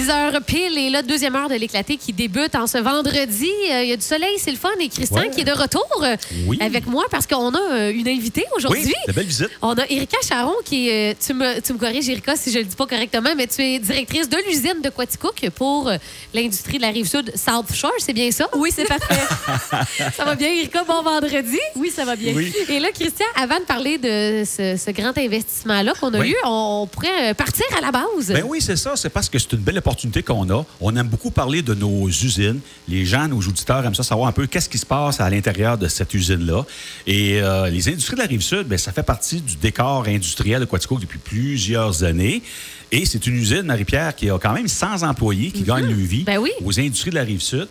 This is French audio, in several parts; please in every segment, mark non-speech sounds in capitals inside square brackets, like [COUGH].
10h pile et là, deuxième heure de l'éclaté qui débute en ce vendredi. Euh, Il y a du soleil, c'est le fun. Et Christian Ouais. qui est de retour euh, Oui. avec moi parce qu'on a euh, une invitée aujourd'hui. Oui, de belle visite. On a Erika Charon qui est. tu, me, tu me corriges, Erika, si je le dis pas correctement, mais tu es directrice de l'usine de Quaticook pour l'industrie de la rive sud South Shore, c'est bien ça? Oui, c'est parfait. [LAUGHS] Ça va bien, Erika? Bon vendredi. Oui, ça va bien. Oui. Et là, Christian, avant de parler de ce, ce grand investissement-là qu'on a Oui. eu, on, on pourrait partir à la base. Ben oui, c'est ça. C'est parce que c'est une belle qu'on a. On aime beaucoup parler de nos usines. Les gens, nos auditeurs aiment ça savoir un peu qu'est-ce qui se passe à l'intérieur de cette usine-là. Et euh, les industries de la Rive-Sud, ben, ça fait partie du décor industriel de Quatico depuis plusieurs années. Et c'est une usine, Marie-Pierre, qui a quand même 100 employés qui gagnent leur vie Ben oui. aux industries de la Rive-Sud.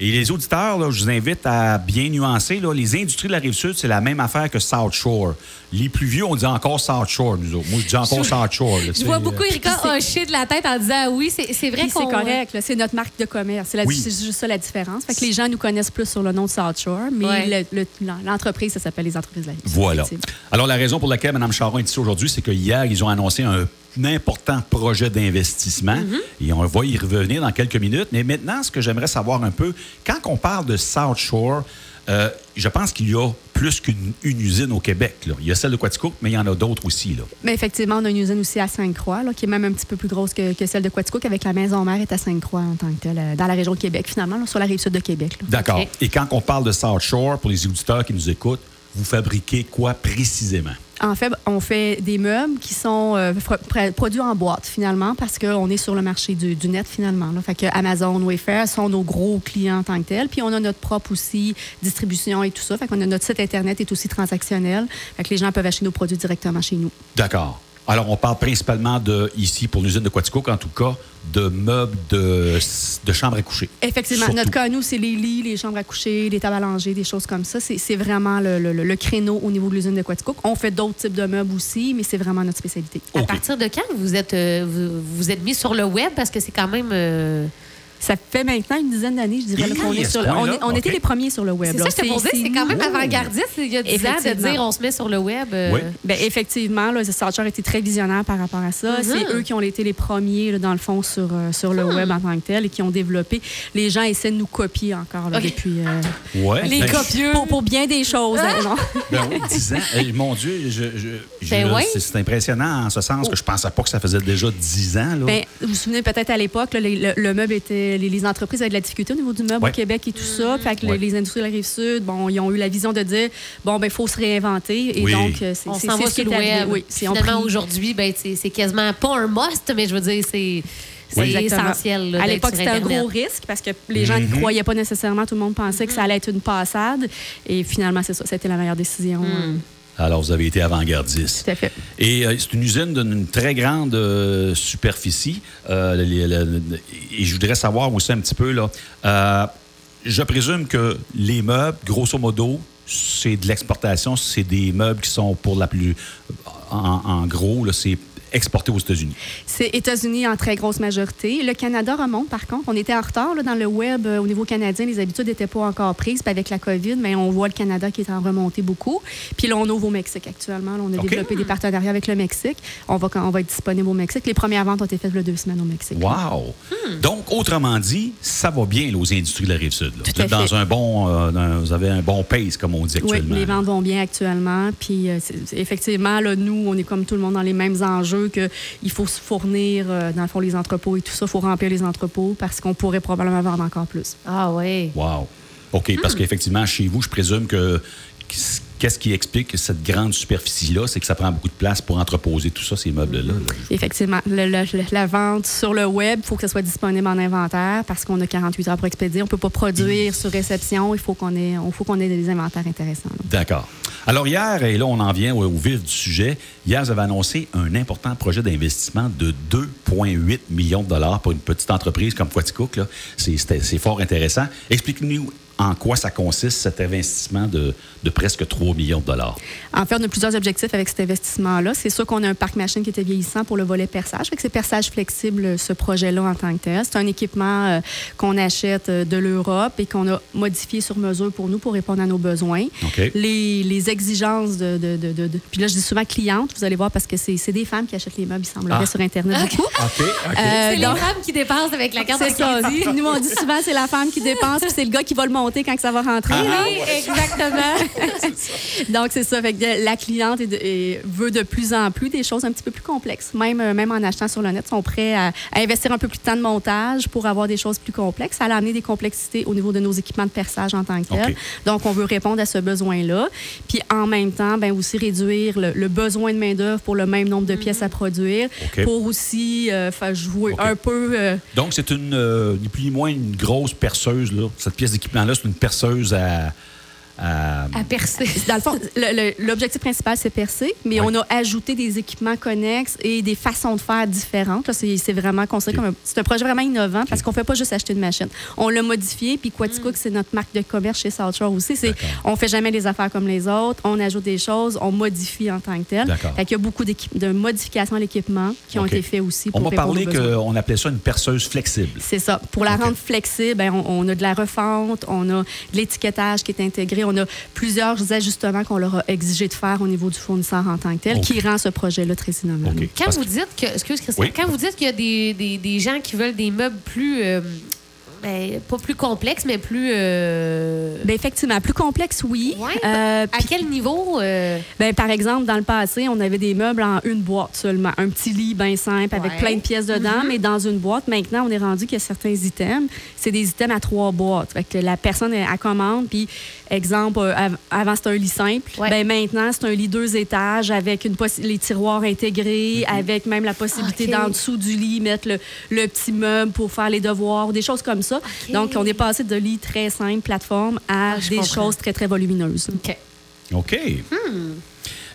Et les auditeurs, là, je vous invite à bien nuancer. Là, les industries de la Rive-Sud, c'est la même affaire que South Shore. Les plus vieux, on dit encore South Shore, nous autres. Moi, je dis encore South Shore. là, Je vois euh, beaucoup Erika hocher de la tête en disant ah oui, c'est vrai qu'on... c'est correct, là, c'est notre marque de commerce. C'est Oui. juste ça la différence. Fait que les gens nous connaissent plus sur le nom de South Shore, mais Ouais. le- le- l'entreprise, ça s'appelle les entreprises de la Rive-Sud, Voilà. Alors, la raison pour laquelle Mme Charon est ici aujourd'hui, c'est que hier, ils ont annoncé un, un important projet d'investissement. Et on va y revenir dans quelques minutes. Mais maintenant, ce que j'aimerais savoir un peu, quand on parle de South Shore, euh, je pense qu'il y a plus qu'une une usine au Québec. là. Il y a celle de Quaticook, mais il y en a d'autres aussi. Là. Mais effectivement, on a une usine aussi à Sainte-Croix, qui est même un petit peu plus grosse que, que celle de Quaticook, avec la maison mère est à Sainte-Croix en tant que telle, euh, dans la région de Québec, finalement, là, sur la rive sud de Québec. D'accord. Et quand on parle de South Shore, pour les auditeurs qui nous écoutent, vous fabriquez quoi précisément? En fait, on fait des meubles qui sont euh, produits en boîte, finalement, parce qu'on est sur le marché du, net, finalement. Fait que Amazon, Wayfair sont nos gros clients en tant que tels. Puis on a notre propre aussi distribution et tout ça. Fait qu'on a notre site Internet est aussi transactionnel. Fait que les gens peuvent acheter nos produits directement chez nous. D'accord. Alors, on parle principalement de, ici, pour l'usine de Quaticook, en tout cas, de meubles de, de chambre à coucher. Effectivement. Surtout. Notre cas, à nous, c'est les lits, les chambres à coucher, les tables à langer, des choses comme ça. C'est c'est vraiment le, le- le créneau au niveau de l'usine de Quaticook. On fait d'autres types de meubles aussi, mais c'est vraiment notre spécialité. À partir de quand vous êtes, euh, vous, vous êtes mis sur le web? Parce que c'est quand même... euh, Ça fait maintenant une dizaine d'années, je dirais, qu'on est sur le- On, est- on était les premiers sur le web. C'est ça, je te posais, c'est quand même avant-gardiste il y a 10 ans de dire on se met sur le web. euh, Oui. Ben, effectivement, là, Starcher était très visionnaire par rapport à ça. C'est eux qui ont été les premiers, là, dans le fond, sur, euh, sur le web en tant que tel et qui ont développé. Les gens essaient de nous copier encore là, depuis. euh, Ouais. Les Ben, copieux. pour, pour bien des choses. hein, non? [LAUGHS] Ben oui, 10 ans. Eh, mon Dieu, je, je- je- Ben oui. c'est, impressionnant en ce sens que je pensais pas que ça faisait déjà 10 ans. Là. Ben, vous vous souvenez peut-être à l'époque, le meuble était. Les, les entreprises avaient de la difficulté au niveau du meuble Ouais. au Québec et tout ça. Fait que les- Ouais. les industries de la rive sud, bon, ils ont eu la vision de dire bon, ben, il faut se réinventer. Et Oui. donc, euh, c'est On c'est- s'en c'est va ce qui est arrivé. web. Oui, Finalement, aujourd'hui, ben, c'est quasiment pas un must, mais je veux dire, c'est c'est Oui. Exactement. essentiel. là, à l'époque, c'était un gros risque parce que les gens ne Mhm. croyaient pas nécessairement. Tout le monde pensait que ça allait être une passade. Et finalement, c'est ça. C'était la meilleure décision. euh, Alors, vous avez été avant-gardiste. Tout à fait. Et euh, c'est une usine d'une très grande euh, superficie. Euh, les- et je voudrais savoir aussi un petit peu, là, je présume que les meubles, grosso modo, c'est de l'exportation, c'est des meubles qui sont pour la plus... En, en gros, c'est exporté aux États-Unis. C'est États-Unis en très grosse majorité. Le Canada remonte, par contre. On était en retard là, dans le web euh, au niveau canadien. Les habitudes n'étaient pas encore prises. Puis avec la COVID, mais on voit le Canada qui est en remontée beaucoup. Puis là, on ouvre au Mexique actuellement. Là, on a développé des partenariats avec le Mexique. On va, on va être disponible au Mexique. Les premières ventes ont été faites il y a deux semaines au Mexique. Wow! Donc, autrement dit, ça va bien là, aux industries de la Rive-Sud. Vous êtes dans un bon... euh, dans- vous avez un bon pace, comme on dit Oui, actuellement. les là. ventes vont bien actuellement. Puis euh, effectivement, là, nous, on est comme tout le monde dans les mêmes enjeux que il faut se fournir, euh, dans le fond, les entrepôts et tout ça. Il faut remplir les entrepôts parce qu'on pourrait probablement vendre encore plus. Ah oui. Wow. OK, parce Hmm. qu'effectivement, chez vous, je présume que qu'est-ce qui explique cette grande superficie-là, c'est que ça prend beaucoup de place pour entreposer tout ça, ces meubles-là. là. Effectivement, le- le- le- la vente sur le web, il faut que ça soit disponible en inventaire parce qu'on a 48 heures pour expédier. On ne peut pas produire sur réception. Il faut qu'on ait, faut qu'on ait des inventaires intéressants. D'accord. Alors hier, et là on en vient au, vif du sujet, hier vous avez annoncé un important projet d'investissement de 2,8 millions de dollars pour une petite entreprise comme Quaticook. c'est fort intéressant. Explique-nous en quoi ça consiste, cet investissement de, de presque 3 millions de dollars? En fait, on a plusieurs objectifs avec cet investissement-là. C'est sûr qu'on a un parc machine qui était vieillissant pour le volet perçage. Avec ces perçages flexibles, ce projet-là en tant que tel. C'est un équipement euh, qu'on achète euh, de l'Europe et qu'on a modifié sur mesure pour nous pour répondre à nos besoins. Les, les exigences de, de, de, de- de- Puis là, je dis souvent clientes, vous allez voir, parce que c'est c'est des femmes qui achètent les meubles, il semblerait, Ah. sur Internet OK. beaucoup. Euh, C'est les donc- femmes qui dépensent avec la carte de C'est ça. crédit. Nous, on dit souvent, c'est la femme qui dépense, puis c'est le gars qui va le monter quand que ça va rentrer. Ah, là. Oui, exactement. [LAUGHS] Donc, c'est ça. Fait que la cliente est de- est- veut de plus en plus des choses un petit peu plus complexes. Même, euh, même en achetant sur le net, sont prêts à, à investir un peu plus de temps de montage pour avoir des choses plus complexes. Ça a amené des complexités au niveau de nos équipements de perçage en tant que tel. Donc, on veut répondre à ce besoin-là. Puis, en même temps, ben, aussi réduire le, le besoin de main-d'œuvre pour le même nombre de pièces à produire, pour aussi euh, faire jouer un peu. euh, Donc, c'est une, euh, ni plus ni moins, une grosse perceuse. Là. Cette pièce d'équipement-là, une perceuse à. À- À percer. [LAUGHS] Dans le fond, l'objectif principal, c'est percer, mais Ouais. on a ajouté des équipements connexes et des façons de faire différentes. Là, C'est vraiment considéré comme un, c'est un projet vraiment innovant parce qu'on fait pas juste acheter une machine. On l'a modifié, puis Quaticook, c'est notre marque de commerce chez South Shore aussi. C'est, on fait jamais les affaires comme les autres, on ajoute des choses, on modifie en tant que tel. Fait qu'il y a beaucoup de modifications à l'équipement qui ont été faits aussi On pour m'a répondre parlé aux besoins. qu'on appelait ça une perceuse flexible. C'est ça. Pour la rendre flexible, ben, on, on a de la refonte, on a de l'étiquetage qui est intégré, on a plusieurs ajustements qu'on leur a exigé de faire au niveau du fournisseur en tant que tel, qui rend ce projet-là très innovant. Quand Parce vous dites que, excuse Christian, Oui. quand vous dites qu'il y a des, des, des gens qui veulent des meubles plus, euh, ben, pas plus complexes, mais plus, euh, Ben, effectivement, plus complexe, oui. Ouais. Euh, à quel niveau euh, Ben, par exemple, dans le passé, on avait des meubles en une boîte seulement. Un petit lit bien simple avec plein de pièces dedans, Mhm. mais dans une boîte. Maintenant, on est rendu qu'il y a certains items. C'est des items à trois boîtes. Fait que la personne, elle, elle commande, puis, exemple, euh, av- avant, c'était un lit simple. Ouais. Ben, maintenant, c'est un lit deux étages avec une les tiroirs intégrés, avec même la possibilité Ok. d'en dessous du lit mettre le, le petit meuble pour faire les devoirs, des choses comme ça. Donc, on est passé de lits très simples, plateforme, à Ah, des comprends. choses très, très volumineuses. OK. OK.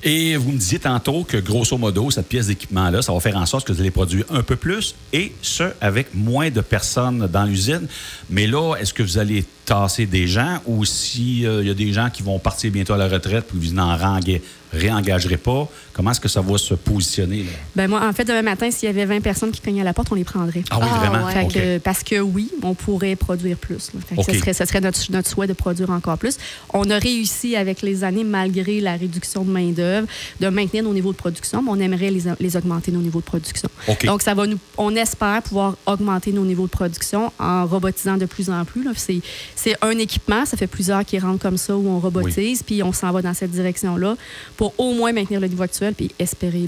Et vous me disiez tantôt que, grosso modo, cette pièce d'équipement-là, ça va faire en sorte que vous allez produire un peu plus et ce, avec moins de personnes dans l'usine. Mais là, est-ce que vous allez tasser des gens ou s'il y a des gens qui vont partir bientôt à la retraite puis vous n'en renga- réengagerez pas, comment est-ce que ça va se positionner? Là? Ben moi, en fait, demain matin, s'il y avait 20 personnes qui cognaient à la porte, on les prendrait. Ah oui, Ah, vraiment? ouais. Fait que- parce que oui, on pourrait produire plus. Fait que OK. Ce serait, ce serait notre, notre souhait de produire encore plus. On a réussi avec les années, malgré la réduction de main-d'œuvre, de maintenir nos niveaux de production, mais on aimerait les, les augmenter, nos niveaux de production. Donc, ça va nous, on espère pouvoir augmenter nos niveaux de production en robotisant de plus en plus. C'est, un équipement, ça fait plusieurs qui rentrent comme ça où on robotise, puis on s'en va dans cette direction-là pour au moins maintenir le niveau actuel puis espérer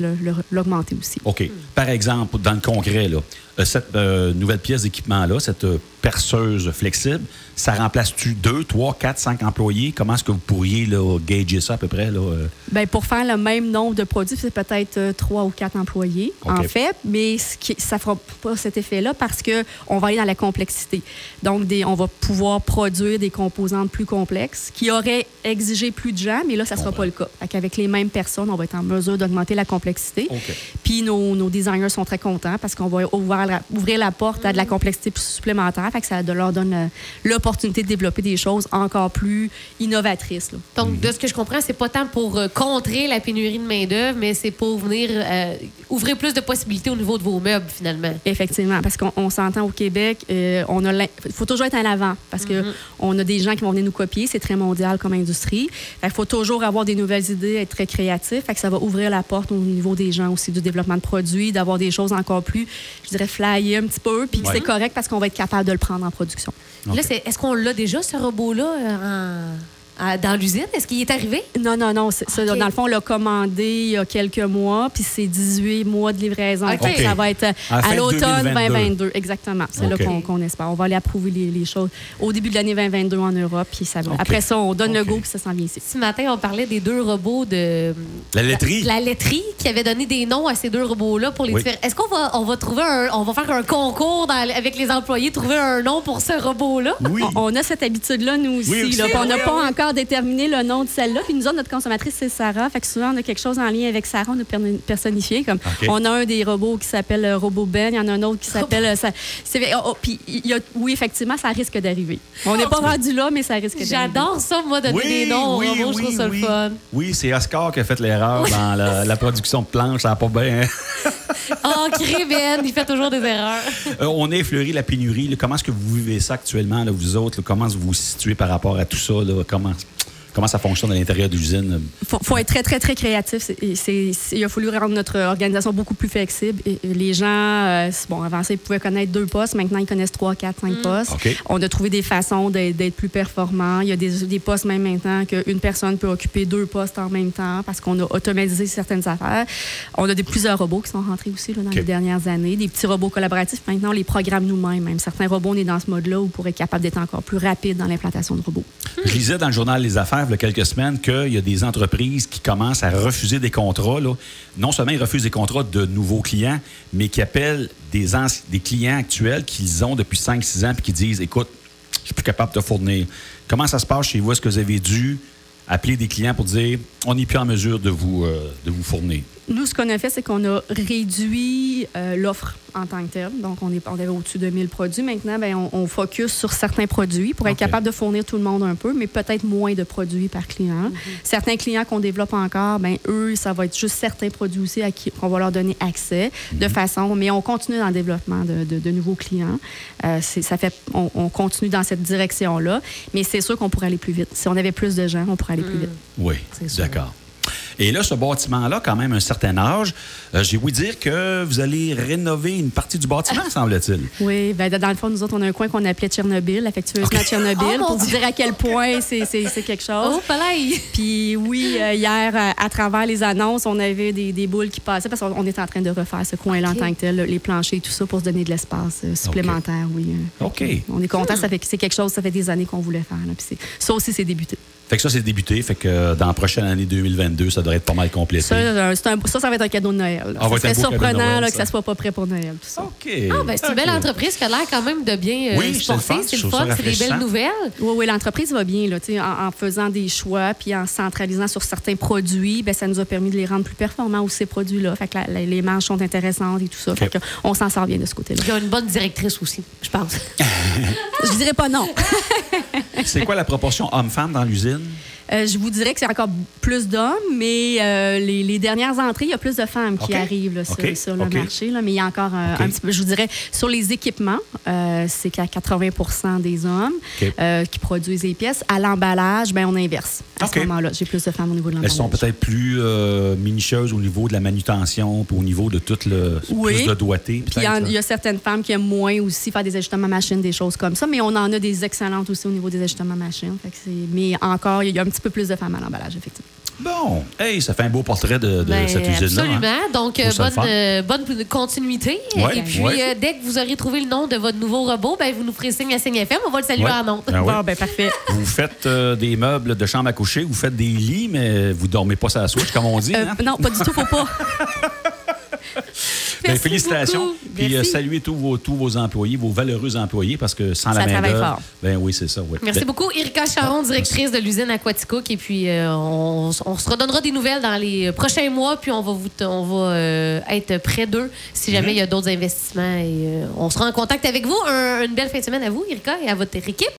l'augmenter aussi. OK. Par exemple, dans le concret, là, cette euh, nouvelle pièce d'équipement-là, cette euh, perceuse flexible, ça remplace-tu deux, trois, quatre, cinq employés? Comment est-ce que vous pourriez là, gager ça à peu près? Là, euh? Ben, pour faire le même nombre de produits, c'est peut-être euh, trois ou quatre employés, OK. en fait, mais ce qui, ça ne fera pas cet effet-là parce qu'on va aller dans la complexité. Donc, des, on va pouvoir produire des composantes plus complexes qui auraient exigé plus de gens, mais là, ça ne sera pas le cas. Qu'avec les mêmes personnes, on va être en mesure d'augmenter la complexité. Puis nos, nos designers sont très contents parce qu'on va ouvrir la, ouvrir la porte à de la complexité plus supplémentaire. Fait que ça leur donne euh, l'opportunité de développer des choses encore plus innovatrices. là. Donc, Mhm. de ce que je comprends, c'est pas tant pour euh, contrer la pénurie de main-d'œuvre, mais c'est pour venir euh, ouvrir plus de possibilités au niveau de vos meubles, finalement. Effectivement, parce qu'on on s'entend au Québec, euh, on a l'in- faut toujours être en avant parce que on a des gens qui vont venir nous copier, c'est très mondial comme industrie. Il faut toujours avoir des nouvelles idées, être très créatif, fait que ça va ouvrir la porte au niveau des gens aussi du développement de produits, d'avoir des choses encore plus, je dirais flyer un petit peu, puis que Ouais. c'est correct parce qu'on va être capable de le prendre en production. Là, c'est- est-ce qu'on l'a déjà, ce robot-là, euh, en- à- dans l'usine? Est-ce qu'il est arrivé? Non, non, non. ça, OK. dans le fond, on l'a commandé il y a quelques mois, puis c'est 18 mois de livraison. Ça va être À la à, l'automne 2022. 2022. Exactement. C'est là qu'on qu'on espère. On va aller approuver les, les choses au début de l'année 2022 en Europe, puis ça. Après ça, on donne le go, puis ça s'en vient ici. Ce matin, on parlait des deux robots de. La laiterie? La, la laiterie qui avait donné des noms à ces deux robots-là pour les Oui. différents. Est-ce qu'on va, on va trouver un, on va faire un concours dans- avec les employés, trouver un nom pour ce robot-là? Oui. On, on a cette habitude-là, nous aussi. Oui, aussi. là, puis on n'a Oui, pas oui. encore encore déterminé le nom de celle-là. Puis nous autres, notre consommatrice, c'est Sarah. Fait que souvent, on a quelque chose en lien avec Sarah, on a per- personnifié. Comme. On a un des robots qui s'appelle euh, Robot Ben, il y en a un autre qui s'appelle... euh, oh, oh, puis il y a- oui, effectivement, ça risque d'arriver. On n'est pas rendu là, mais ça risque d'arriver. J'adore ça, moi, donner des noms aux robots. Je trouve ça oui. le fun. Oui, c'est Oscar qui a fait l'erreur dans la, la production de planches. Ça n'a pas bien. [LAUGHS] [LAUGHS] Oh, Ben, il fait toujours des erreurs. Euh, on a effleuré la pénurie. Comment est-ce que vous vivez ça actuellement, vous autres? Comment vous vous situez par rapport à tout ça? Comment, comment ça fonctionne à l'intérieur de l'usine? faut, faut être très, très, très créatif. C'est- et c'est- c'est- il a fallu rendre notre organisation beaucoup plus flexible. Et- les gens, euh, bon, avant ça, ils pouvaient connaître deux postes. Maintenant, ils connaissent trois, quatre, cinq postes. OK. On a trouvé des façons d'être d'être plus performants. Il y a des, des postes même maintenant qu'une personne peut occuper deux postes en même temps parce qu'on a automatisé certaines affaires. On a des, plusieurs robots qui sont rentrés aussi là, dans OK. les dernières années. Des petits robots collaboratifs. Maintenant, on les programme nous-mêmes. Même certains robots, on est dans ce mode-là où pour être capable d'être encore plus rapide dans l'implantation de robots. Je lisais dans le journal Les Affaires il y a quelques semaines qu'il y a des entreprises qui commencent à refuser des contrats. Non seulement ils refusent des contrats de nouveaux clients, mais qui appellent des, clients actuels qu'ils ont depuis 5-6 ans puis qui disent Écoute, je suis plus capable de te fournir. Comment ça se passe chez vous? Est-ce que vous avez dû appeler des clients pour dire On n'est plus en mesure de vous, euh, de vous fournir? Nous, ce qu'on a fait, c'est qu'on a réduit euh, l'offre en tant que telle. Donc, on, est, on avait au-dessus de 1000 produits. Maintenant, ben, on, on focus sur certains produits pour être capable de fournir tout le monde un peu, mais peut-être moins de produits par client. Certains clients qu'on développe encore, ben, eux, ça va être juste certains produits aussi à qui qu'on va leur donner accès de façon... Mais on continue dans le développement de, de- de nouveaux clients. Euh, ça fait, on, on continue dans cette direction-là, mais c'est sûr qu'on pourrait aller plus vite. Si on avait plus de gens, on pourrait aller plus vite. Oui, C'est sûr. d'accord. Et là, ce bâtiment-là, quand même un certain âge, euh, j'ai ouï dire que vous allez rénover une partie du bâtiment, [LAUGHS] semble-t-il. Oui, ben, dans le fond, nous autres, on a un coin qu'on appelait Tchernobyl, affectueusement Tchernobyl, [LAUGHS] Oh, pour vous dire à quel point c'est quelque chose. Oh, palais! Puis oui, euh, hier, euh, à travers les annonces, on avait des, des boules qui passaient parce qu'on on était en train de refaire ce coin-là en tant que tel, les planchers et tout ça, pour se donner de l'espace euh, supplémentaire, oui. euh. OK. On est content, ça fait que c'est quelque chose, ça fait des années qu'on voulait faire. là, ça aussi, c'est débuté. Fait que ça, c'est débuté. Fait que dans la prochaine année 2022, ça devrait être pas mal complété. Ça, euh, c'est un- ça, ça va être un cadeau de Noël. Ah, de surprenant Noël, là, que ça. ça soit pas prêt pour Noël, tout ça. OK. Ah, ben, c'est une belle entreprise qui a l'air quand même de bien euh, Oui, c'est porter. fun. C'est le fun, c'est des belles nouvelles. Oui, oui, l'entreprise va bien là, en, en faisant des choix puis en centralisant sur certains produits, ben, ça nous a permis de les rendre plus performants aussi, ces produits-là. Fait que la- la- les marges sont intéressantes et tout ça. Fait que on s'en sort bien de ce côté-là. Il y a une bonne directrice aussi, je pense. [LAUGHS] Je dirais pas non. C'est quoi la proportion homme-femme dans l'usine? Euh, je vous dirais que c'est encore plus d'hommes, mais euh, les, les dernières entrées, il y a plus de femmes qui arrivent là, sur, le marché. Là, mais il y a encore euh, un petit peu, je vous dirais, sur les équipements, euh, c'est qu'à 80% des hommes euh, qui produisent les pièces. À l'emballage, ben, on inverse. À ce moment-là, j'ai plus de femmes au niveau de Elles l'emballage. sont peut-être plus minutieuses au niveau de la manutention, puis au niveau de tout le Oui. plus de doigté. Puis il y, a certaines femmes qui aiment moins aussi faire des ajustements machines, des choses comme ça, mais on en a des excellentes aussi au niveau des ajustements. Fait que c'est- mais encore, il y a un petit peu plus de femmes à l'emballage, effectivement. Bon, hey, ça fait un beau portrait de, de Ben, cette usine-là. hein. Absolument. Donc, bonne, euh, bonne continuité. Ouais, Et puis, ouais. euh, dès que vous aurez trouvé le nom de votre nouveau robot, ben, vous nous ferez signe à Signe FM. On va le saluer Ouais. en nom. Ah oui. Bon, ben parfait. Vous faites euh, des meubles de chambre à coucher, vous faites des lits, mais vous dormez pas sur la switch, comme on dit. Euh, hein? non, pas du tout, faut pas. [LAUGHS] Ben, félicitations. Puis euh, saluez tous vos, tous vos employés, vos valeureux employés, parce que sans Ça la main travaille d'œuvre, fort. ben oui, c'est ça. ouais. Merci Ben, beaucoup, Erika Charon, directrice de l'usine Aquaticook. Et puis, euh, on, on se redonnera des nouvelles dans les prochains mois, puis on va, vous, on va euh, être près d'eux si jamais il y a d'autres investissements. Et euh, on sera en contact avec vous. Un- une belle fin de semaine à vous, Erika, et à votre équipe.